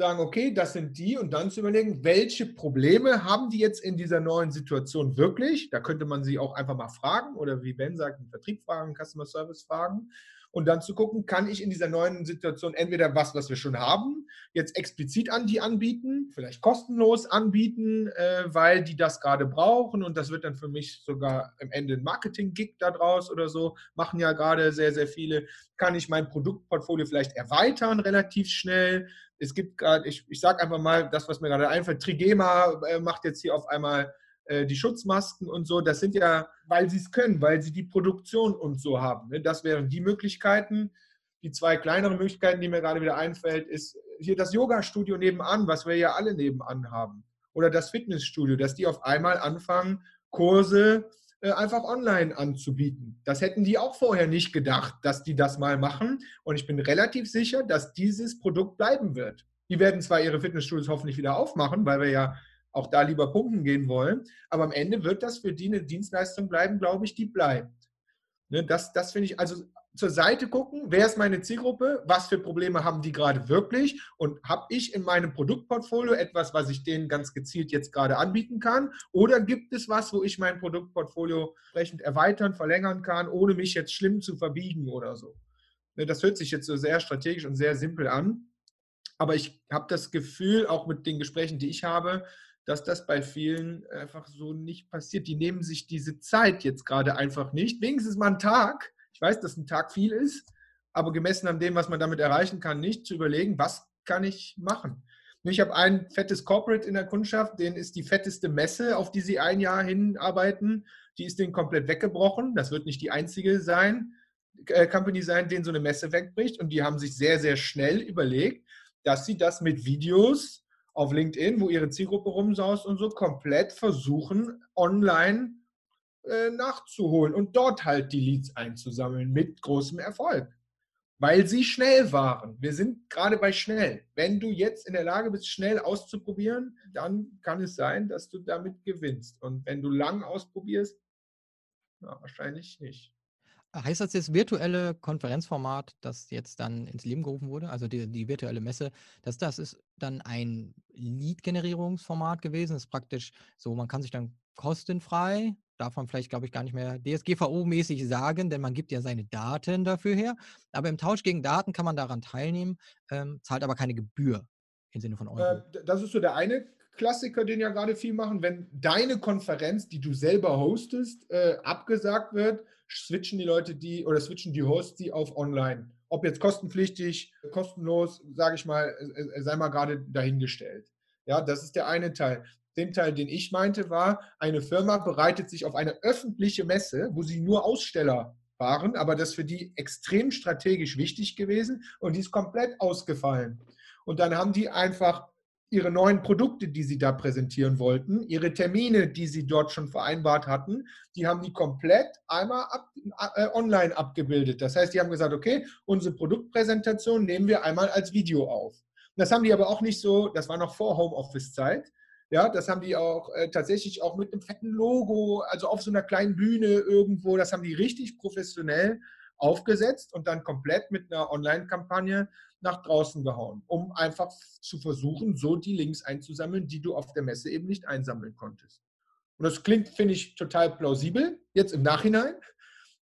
sagen, okay, das sind die und dann zu überlegen, welche Probleme haben die jetzt in dieser neuen Situation wirklich? Da könnte man sie auch einfach mal fragen oder wie Ben sagt, einen Vertrieb fragen, Customer Service fragen und dann zu gucken, kann ich in dieser neuen Situation entweder was, was wir schon haben, jetzt explizit an die anbieten, vielleicht kostenlos anbieten, äh, weil die das gerade brauchen und das wird dann für mich sogar am Ende ein Marketing-Gig daraus oder so, machen ja gerade sehr, sehr viele. Kann ich mein Produktportfolio vielleicht erweitern relativ schnell? Es gibt gerade, ich, ich sage einfach mal das, was mir gerade einfällt, Trigema äh, macht jetzt hier auf einmal äh, die Schutzmasken und so, das sind ja, weil sie es können, weil sie die Produktion und so haben. Ne? Das wären die Möglichkeiten. Die zwei kleineren Möglichkeiten, die mir gerade wieder einfällt, ist hier das Yoga-Studio nebenan, was wir ja alle nebenan haben. Oder das Fitnessstudio, dass die auf einmal anfangen, Kurse äh, einfach online anzubieten. Das hätten die auch vorher nicht gedacht, dass die das mal machen. Und ich bin relativ sicher, dass dieses Produkt bleiben wird. Die werden zwar ihre Fitnessstudios hoffentlich wieder aufmachen, weil wir ja auch da lieber pumpen gehen wollen, aber am Ende wird das für die eine Dienstleistung bleiben, glaube ich, die bleibt. Ne, das das finde ich, also zur Seite gucken, wer ist meine Zielgruppe, was für Probleme haben die gerade wirklich und habe ich in meinem Produktportfolio etwas, was ich denen ganz gezielt jetzt gerade anbieten kann oder gibt es was, wo ich mein Produktportfolio entsprechend erweitern, verlängern kann, ohne mich jetzt schlimm zu verbiegen oder so. Ne, das hört sich jetzt so sehr strategisch und sehr simpel an, aber ich habe das Gefühl, auch mit den Gesprächen, die ich habe, dass das bei vielen einfach so nicht passiert. Die nehmen sich diese Zeit jetzt gerade einfach nicht, wenigstens mal einen Tag, ich weiß, dass ein Tag viel ist, aber gemessen an dem, was man damit erreichen kann, nicht zu überlegen, was kann ich machen. Ich habe ein fettes Corporate in der Kundschaft, den ist die fetteste Messe, auf die sie ein Jahr hinarbeiten. Die ist denen komplett weggebrochen. Das wird nicht die einzige sein, äh, Company sein, denen so eine Messe wegbricht. Und die haben sich sehr, sehr schnell überlegt, dass sie das mit Videos auf LinkedIn, wo ihre Zielgruppe rumsaust und so komplett versuchen, online äh, nachzuholen und dort halt die Leads einzusammeln mit großem Erfolg. Weil sie schnell waren. Wir sind gerade bei schnell. Wenn du jetzt in der Lage bist, schnell auszuprobieren, dann kann es sein, dass du damit gewinnst. Und wenn du lang ausprobierst, na, wahrscheinlich nicht. Heißt das jetzt virtuelle Konferenzformat, das jetzt dann ins Leben gerufen wurde, also die, die virtuelle Messe, dass das ist dann ein Lead-Generierungsformat gewesen? Das ist praktisch so, man kann sich dann kostenfrei darf man vielleicht, glaube ich, gar nicht mehr DSGVO-mäßig sagen, denn man gibt ja seine Daten dafür her. Aber im Tausch gegen Daten kann man daran teilnehmen, ähm, zahlt aber keine Gebühr im Sinne von Euro. Äh, das ist so der eine Klassiker, den ja gerade viel machen. Wenn deine Konferenz, die du selber hostest, äh, abgesagt wird, switchen die Leute die oder switchen die Hosts die auf online. Ob jetzt kostenpflichtig, kostenlos, sage ich mal, äh, äh, sei mal gerade dahingestellt. Ja, das ist der eine Teil. Den Teil, den ich meinte, war, eine Firma bereitet sich auf eine öffentliche Messe, wo sie nur Aussteller waren, aber das für die extrem strategisch wichtig gewesen und die ist komplett ausgefallen. Und dann haben die einfach ihre neuen Produkte, die sie da präsentieren wollten, ihre Termine, die sie dort schon vereinbart hatten, die haben die komplett einmal ab, äh, online abgebildet. Das heißt, die haben gesagt, okay, unsere Produktpräsentation nehmen wir einmal als Video auf. das haben die aber auch nicht so, das war noch vor Homeoffice-Zeit, ja, das haben die auch äh, tatsächlich auch mit einem fetten Logo, also auf so einer kleinen Bühne irgendwo. Das haben die richtig professionell aufgesetzt und dann komplett mit einer Online-Kampagne nach draußen gehauen, um einfach zu versuchen, so die Links einzusammeln, die du auf der Messe eben nicht einsammeln konntest. Und das klingt, finde ich, total plausibel, jetzt im Nachhinein.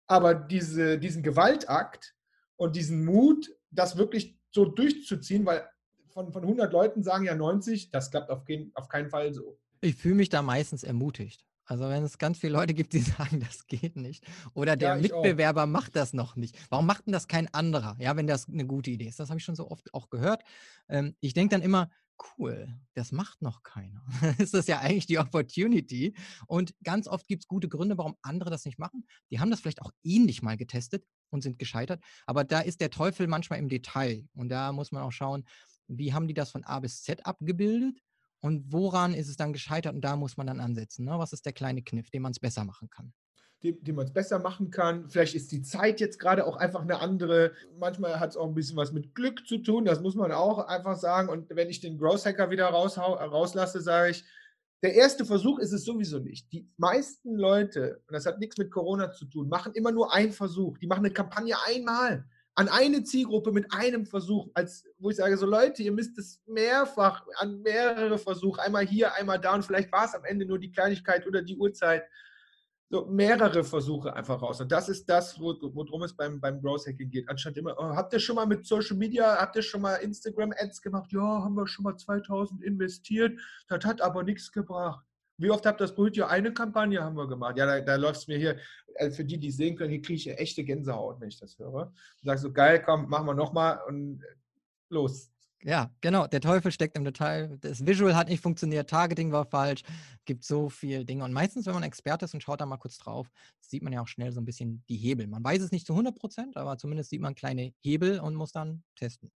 Aber diese, diesen Gewaltakt und diesen Mut, das wirklich so durchzuziehen, weil von, von 100 Leuten sagen ja 90, das klappt auf, auf keinen Fall so. Ich fühle mich da meistens ermutigt. Also wenn es ganz viele Leute gibt, die [LAUGHS] sagen, das geht nicht. Oder der ja, Mitbewerber auch. macht das noch nicht. Warum macht denn das kein anderer? Ja, wenn das eine gute Idee ist. Das habe ich schon so oft auch gehört. Ähm, ich denke dann immer, cool, das macht noch keiner. [LAUGHS] ist das ja eigentlich die Opportunity. Und ganz oft gibt es gute Gründe, warum andere das nicht machen. Die haben das vielleicht auch ähnlich mal getestet und sind gescheitert. Aber da ist der Teufel manchmal im Detail. Und da muss man auch schauen, wie haben die das von A bis Z abgebildet und woran ist es dann gescheitert und da muss man dann ansetzen. Ne? Was ist der kleine Kniff, den man es besser machen kann? Die, die man es besser machen kann. Vielleicht ist die Zeit jetzt gerade auch einfach eine andere. Manchmal hat es auch ein bisschen was mit Glück zu tun, das muss man auch einfach sagen. Und wenn ich den Growth Hacker wieder raushau, rauslasse, sage ich, der erste Versuch ist es sowieso nicht. Die meisten Leute, und das hat nichts mit Corona zu tun, machen immer nur einen Versuch. Die machen eine Kampagne einmal an eine Zielgruppe mit einem Versuch, als wo ich sage, so Leute, ihr müsst es mehrfach an mehrere Versuche, einmal hier, einmal da und vielleicht war es am Ende nur die Kleinigkeit oder die Uhrzeit. So mehrere Versuche einfach raus. Und das ist das, worum es beim, beim Growth Hacking geht. Anstatt immer, oh, habt ihr schon mal mit Social Media, habt ihr schon mal Instagram Ads gemacht? Ja, haben wir schon mal 2000 investiert. Das hat aber nichts gebracht. Wie oft habt ihr das Brötchen? Eine Kampagne haben wir gemacht. Ja, da, da läuft es mir hier, also für die, die es sehen können, hier kriege ich echte Gänsehaut, wenn ich das höre. Und sage so, geil, komm, machen wir nochmal und los. Ja, genau. Der Teufel steckt im Detail. Das Visual hat nicht funktioniert, Targeting war falsch, gibt so viele Dinge. Und meistens, wenn man Experte ist und schaut da mal kurz drauf, sieht man ja auch schnell so ein bisschen die Hebel. Man weiß es nicht zu 100 Prozent, aber zumindest sieht man kleine Hebel und muss dann testen.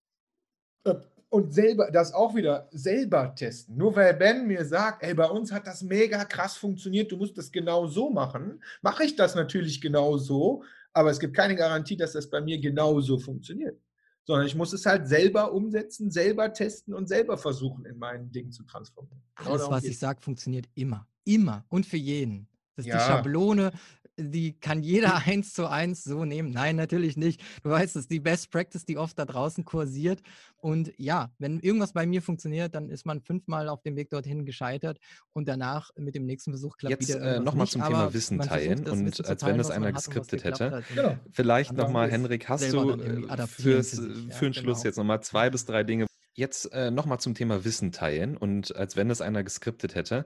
Und selber, das auch wieder selber testen. Nur weil Ben mir sagt, ey, bei uns hat das mega krass funktioniert, du musst das genau so machen, mache ich das natürlich genau so, aber es gibt keine Garantie, dass das bei mir genau so funktioniert. sondern ich muss es halt selber umsetzen, selber testen und selber versuchen, in mein Ding zu transformieren. Genau Alles, was ich sage, funktioniert immer. Immer und für jeden. Das ist ja. die Schablone, die kann jeder [LAUGHS] eins zu eins so nehmen. Nein, natürlich nicht. Du weißt, es ist die Best Practice, die oft da draußen kursiert. Und ja, wenn irgendwas bei mir funktioniert, dann ist man fünfmal auf dem Weg dorthin gescheitert und danach mit dem nächsten Versuch klappt Jetzt, wieder äh, nochmal zum Thema Wissen teilen und als wenn es einer geskriptet hätte. Genau. Vielleicht nochmal, Henrik, hast du äh, fürs, für den ja, Schluss genau. jetzt nochmal zwei bis drei Dinge, Jetzt äh, nochmal zum Thema Wissen teilen und als wenn es einer geskriptet hätte.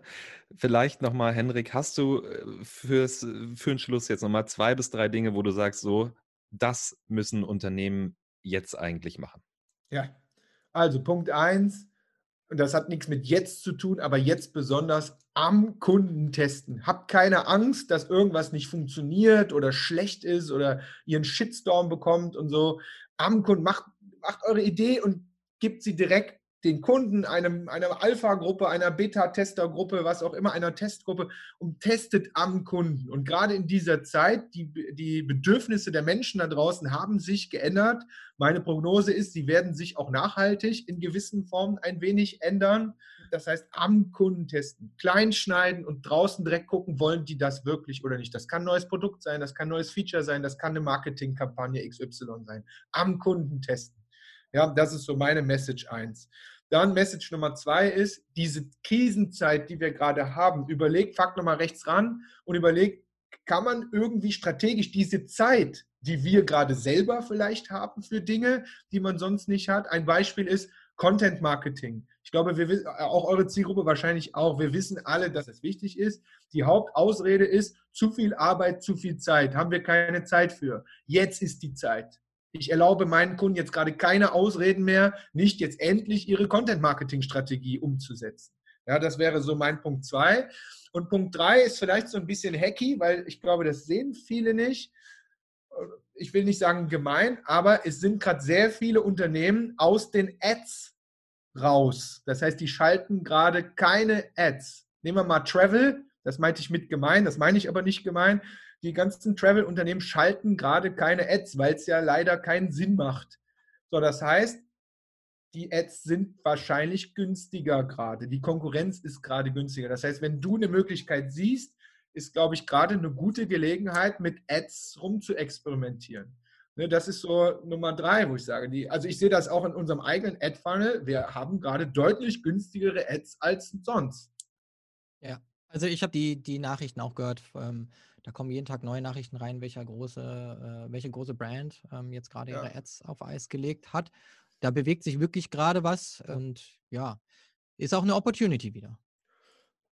Vielleicht nochmal, Henrik, hast du äh, fürs, für den Schluss jetzt nochmal zwei bis drei Dinge, wo du sagst, so, das müssen Unternehmen jetzt eigentlich machen? Ja, also Punkt eins, und das hat nichts mit jetzt zu tun, aber jetzt besonders am Kunden testen. Habt keine Angst, dass irgendwas nicht funktioniert oder schlecht ist oder ihr einen Shitstorm bekommt und so. Am Kunden, macht, macht eure Idee und gibt sie direkt den Kunden, einem, einer Alpha-Gruppe, einer Beta-Tester-Gruppe, was auch immer, einer Testgruppe und testet am Kunden. Und gerade in dieser Zeit, die, die Bedürfnisse der Menschen da draußen haben sich geändert. Meine Prognose ist, sie werden sich auch nachhaltig in gewissen Formen ein wenig ändern. Das heißt, am Kunden testen, klein schneiden und draußen direkt gucken, wollen die das wirklich oder nicht. Das kann ein neues Produkt sein, das kann ein neues Feature sein, das kann eine Marketingkampagne XY sein. Am Kunden testen. Ja, das ist so meine Message 1. Dann Message Nummer zwei ist, diese Krisenzeit, die wir gerade haben, überlegt, Fakt nochmal rechts ran und überlegt, kann man irgendwie strategisch diese Zeit, die wir gerade selber vielleicht haben für Dinge, die man sonst nicht hat. Ein Beispiel ist Content Marketing. Ich glaube, wir wissen, auch eure Zielgruppe wahrscheinlich auch. Wir wissen alle, dass es wichtig ist. Die Hauptausrede ist zu viel Arbeit, zu viel Zeit. Haben wir keine Zeit für. Jetzt ist die Zeit. Ich erlaube meinen Kunden jetzt gerade keine Ausreden mehr, nicht jetzt endlich ihre Content-Marketing-Strategie umzusetzen. Ja, das wäre so mein Punkt zwei. Und Punkt drei ist vielleicht so ein bisschen hacky, weil ich glaube, das sehen viele nicht. Ich will nicht sagen gemein, aber es sind gerade sehr viele Unternehmen aus den Ads raus. Das heißt, die schalten gerade keine Ads. Nehmen wir mal Travel, das meinte ich mit gemein, das meine ich aber nicht gemein die ganzen Travel-Unternehmen schalten gerade keine Ads, weil es ja leider keinen Sinn macht. So, das heißt, die Ads sind wahrscheinlich günstiger gerade. Die Konkurrenz ist gerade günstiger. Das heißt, wenn du eine Möglichkeit siehst, ist, glaube ich, gerade eine gute Gelegenheit, mit Ads rum zu experimentieren. Ne, das ist so Nummer drei, wo ich sage, die, also ich sehe das auch in unserem eigenen Ad-Funnel. Wir haben gerade deutlich günstigere Ads als sonst. Ja, also ich habe die, die Nachrichten auch gehört. Ähm, da kommen jeden Tag neue Nachrichten rein, welcher große, äh, welche große Brand ähm, jetzt gerade ja. ihre Ads auf Eis gelegt hat. Da bewegt sich wirklich gerade was und ja, ist auch eine Opportunity wieder.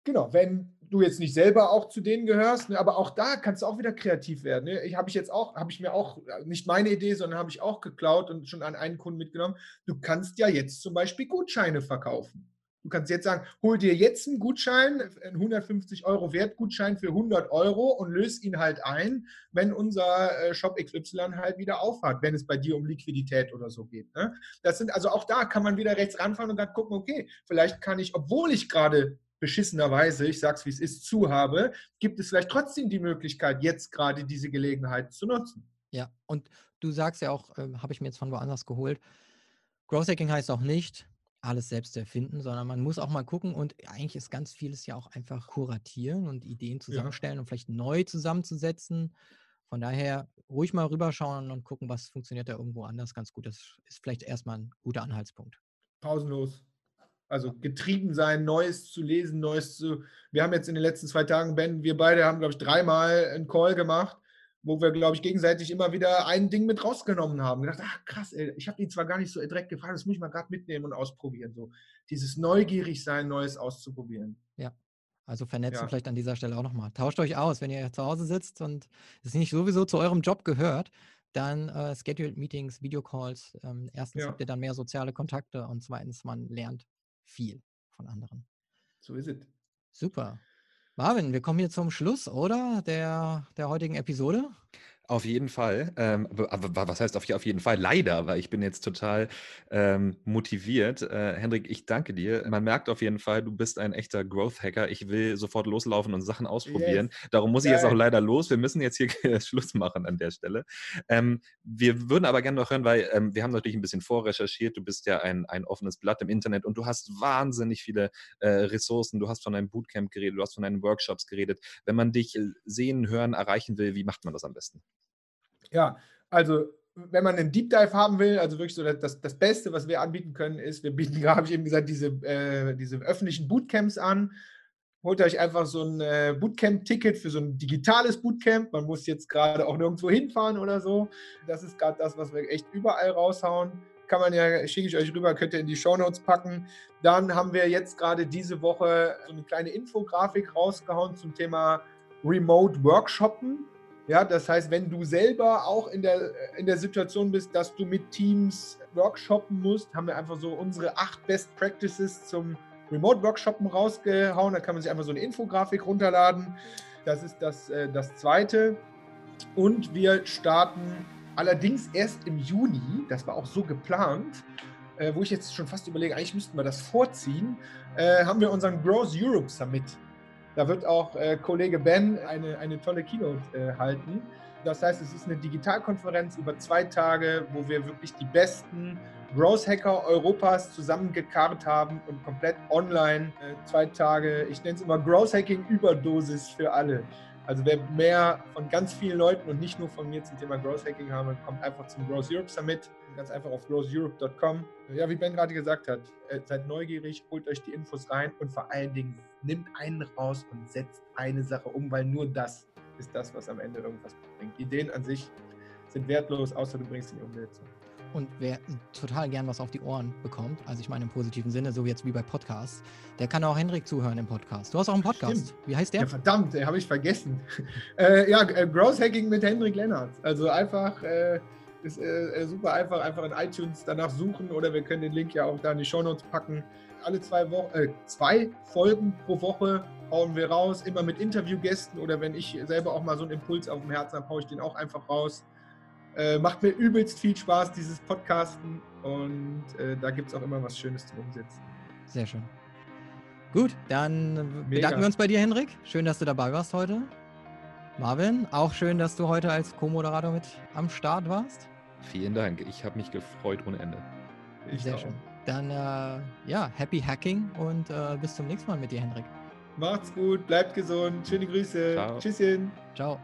Genau, wenn du jetzt nicht selber auch zu denen gehörst, ne, aber auch da kannst du auch wieder kreativ werden. Ne? Ich habe ich jetzt auch, habe ich mir auch, äh, nicht meine Idee, sondern habe ich auch geklaut und schon an einen Kunden mitgenommen. Du kannst ja jetzt zum Beispiel Gutscheine verkaufen. Du kannst jetzt sagen, hol dir jetzt einen Gutschein, einen 150 Euro Wertgutschein für 100 Euro und löse ihn halt ein, wenn unser äh, Shop XY halt wieder aufhat, wenn es bei dir um Liquidität oder so geht. Ne? Das sind also auch da kann man wieder rechts ranfahren und dann gucken, okay, vielleicht kann ich, obwohl ich gerade beschissenerweise, ich sag's wie es ist, zu habe, gibt es vielleicht trotzdem die Möglichkeit, jetzt gerade diese Gelegenheit zu nutzen. Ja, und du sagst ja auch, äh, habe ich mir jetzt von woanders geholt, Growth Hacking heißt auch nicht, alles selbst erfinden, sondern man muss auch mal gucken und eigentlich ist ganz vieles ja auch einfach kuratieren und Ideen zusammenstellen ja. und vielleicht neu zusammenzusetzen. Von daher ruhig mal rüberschauen und gucken, was funktioniert da irgendwo anders ganz gut. Das ist vielleicht erstmal ein guter Anhaltspunkt. Pausenlos. Also getrieben sein, Neues zu lesen, Neues zu. Wir haben jetzt in den letzten zwei Tagen, Ben, wir beide haben, glaube ich, dreimal einen Call gemacht wo wir, glaube ich, gegenseitig immer wieder ein Ding mit rausgenommen haben. Gedacht, ach krass, ey, ich habe ihn zwar gar nicht so direkt gefragt, das muss ich mal gerade mitnehmen und ausprobieren. So dieses neugierig sein, Neues auszuprobieren. Ja. Also vernetzen ja. vielleicht an dieser Stelle auch nochmal. Tauscht euch aus, wenn ihr zu Hause sitzt und es nicht sowieso zu eurem Job gehört, dann äh, Scheduled Meetings, Videocalls. Ähm, erstens ja. habt ihr dann mehr soziale Kontakte und zweitens, man lernt viel von anderen. So ist es. Super. Marvin, wir kommen hier zum Schluss, oder? Der, der heutigen Episode. Auf jeden Fall. Ähm, aber, was heißt auf, auf, jeden Fall? Leider, weil ich bin jetzt total ähm, motiviert. Äh, Hendrik, ich danke dir. Man merkt auf jeden Fall, du bist ein echter Growth-Hacker. Ich will sofort loslaufen und Sachen ausprobieren. Yes. Darum muss ich jetzt auch leider los. Wir müssen jetzt hier [LAUGHS] Schluss machen an der Stelle. Ähm, wir würden aber gerne noch hören, weil ähm, wir haben natürlich ein bisschen vorrecherchiert. Du bist ja ein, ein offenes Blatt im Internet und du hast wahnsinnig viele äh, Ressourcen. Du hast von deinem Bootcamp geredet, du hast von deinen Workshops geredet. Wenn man dich äh, sehen, hören, erreichen will, wie macht man das am besten? Ja, also wenn man einen Deep Dive haben will, also wirklich so das, das Beste, was wir anbieten können, ist, wir bieten [LAUGHS] habe ich eben gesagt, diese, äh, diese öffentlichen Bootcamps an. Holt euch einfach so ein äh, Bootcamp-Ticket für so ein digitales Bootcamp. Man muss jetzt gerade auch nirgendwo hinfahren oder so. Das ist gerade das, was wir echt überall raushauen. Kann man ja, schicke ich euch rüber, könnt ihr in die Shownotes packen. Dann haben wir jetzt gerade diese Woche so eine kleine Infografik rausgehauen zum Thema Remote Workshoppen. Ja, das heißt, wenn du selber auch in der, in der Situation bist, dass du mit Teams workshoppen musst, haben wir einfach so unsere acht Best Practices zum Remote Workshoppen rausgehauen. Da kann man sich einfach so eine Infografik runterladen. Das ist das, äh, das zweite. Und wir starten allerdings erst im Juni, das war auch so geplant, äh, wo ich jetzt schon fast überlege, eigentlich müssten wir das vorziehen, äh, haben wir unseren Growth Europe Summit da wird auch äh, Kollege Ben eine, eine tolle Keynote äh, halten. Das heißt, es ist eine Digitalkonferenz über zwei Tage, wo wir wirklich die besten Growth Hacker Europas zusammengekarrt haben und komplett online äh, zwei Tage, ich nenne es immer Growth Hacking Überdosis für alle. Also wer mehr von ganz vielen Leuten und nicht nur von mir zum Thema Growth Hacking haben, kommt einfach zum Growth Europe Summit. Ganz einfach auf growtheurope.com. Ja, wie Ben gerade gesagt hat, äh, seid neugierig, holt euch die Infos rein und vor allen Dingen nimmt einen raus und setzt eine Sache um, weil nur das ist das, was am Ende irgendwas bringt. Ideen an sich sind wertlos, außer du bringst sie in die Umsetzung. Und wer total gern was auf die Ohren bekommt, also ich meine im positiven Sinne, so jetzt wie bei Podcasts, der kann auch Henrik zuhören im Podcast. Du hast auch einen Podcast. Stimmt. Wie heißt der? Ja, verdammt, habe ich vergessen. [LAUGHS] äh, ja, äh, Growth Hacking mit Hendrik Lennart. Also einfach, äh, ist äh, super einfach, einfach in iTunes danach suchen oder wir können den Link ja auch da in die Show Notes packen. Alle zwei Wochen, äh, zwei Folgen pro Woche hauen wir raus, immer mit Interviewgästen oder wenn ich selber auch mal so einen Impuls auf dem Herzen habe, haue ich den auch einfach raus. Äh, macht mir übelst viel Spaß, dieses Podcasten. Und äh, da gibt es auch immer was Schönes zum Umsetzen. Sehr schön. Gut, dann Mega. bedanken wir uns bei dir, Hendrik. Schön, dass du dabei warst heute. Marvin, auch schön, dass du heute als Co-Moderator mit am Start warst. Vielen Dank. Ich habe mich gefreut ohne Ende. Ich Sehr auch. schön. Dann äh, ja, happy Hacking und äh, bis zum nächsten Mal mit dir, Hendrik. Macht's gut, bleibt gesund. Schöne Grüße. Ciao. Tschüsschen. Ciao.